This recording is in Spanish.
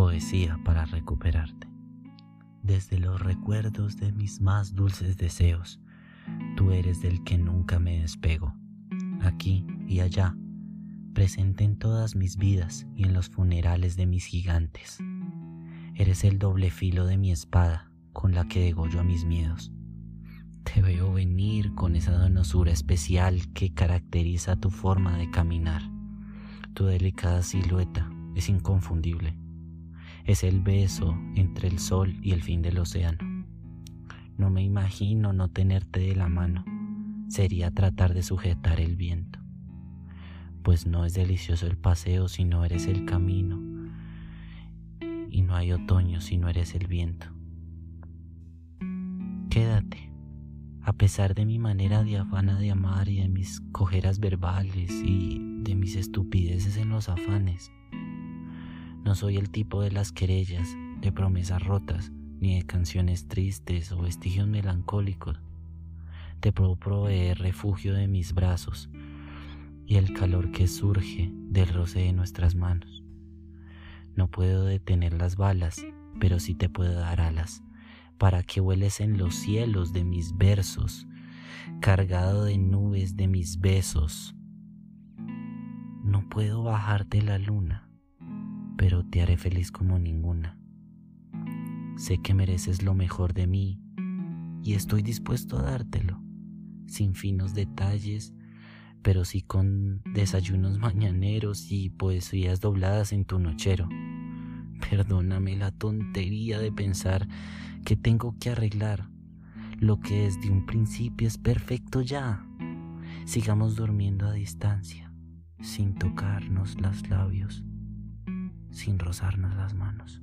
poesía para recuperarte. Desde los recuerdos de mis más dulces deseos, tú eres del que nunca me despego, aquí y allá, presente en todas mis vidas y en los funerales de mis gigantes. Eres el doble filo de mi espada con la que degollo a mis miedos. Te veo venir con esa donosura especial que caracteriza tu forma de caminar. Tu delicada silueta es inconfundible. Es el beso entre el sol y el fin del océano. No me imagino no tenerte de la mano. Sería tratar de sujetar el viento. Pues no es delicioso el paseo si no eres el camino. Y no hay otoño si no eres el viento. Quédate, a pesar de mi manera diafana de amar y de mis cojeras verbales y de mis estupideces en los afanes. No soy el tipo de las querellas, de promesas rotas, ni de canciones tristes o vestigios melancólicos. Te puedo proveer refugio de mis brazos y el calor que surge del roce de nuestras manos. No puedo detener las balas, pero sí te puedo dar alas para que vueles en los cielos de mis versos, cargado de nubes de mis besos. No puedo bajarte la luna pero te haré feliz como ninguna. Sé que mereces lo mejor de mí y estoy dispuesto a dártelo, sin finos detalles, pero sí con desayunos mañaneros y poesías dobladas en tu nochero. Perdóname la tontería de pensar que tengo que arreglar lo que desde un principio es perfecto ya. Sigamos durmiendo a distancia, sin tocarnos los labios sin rozarnos las manos.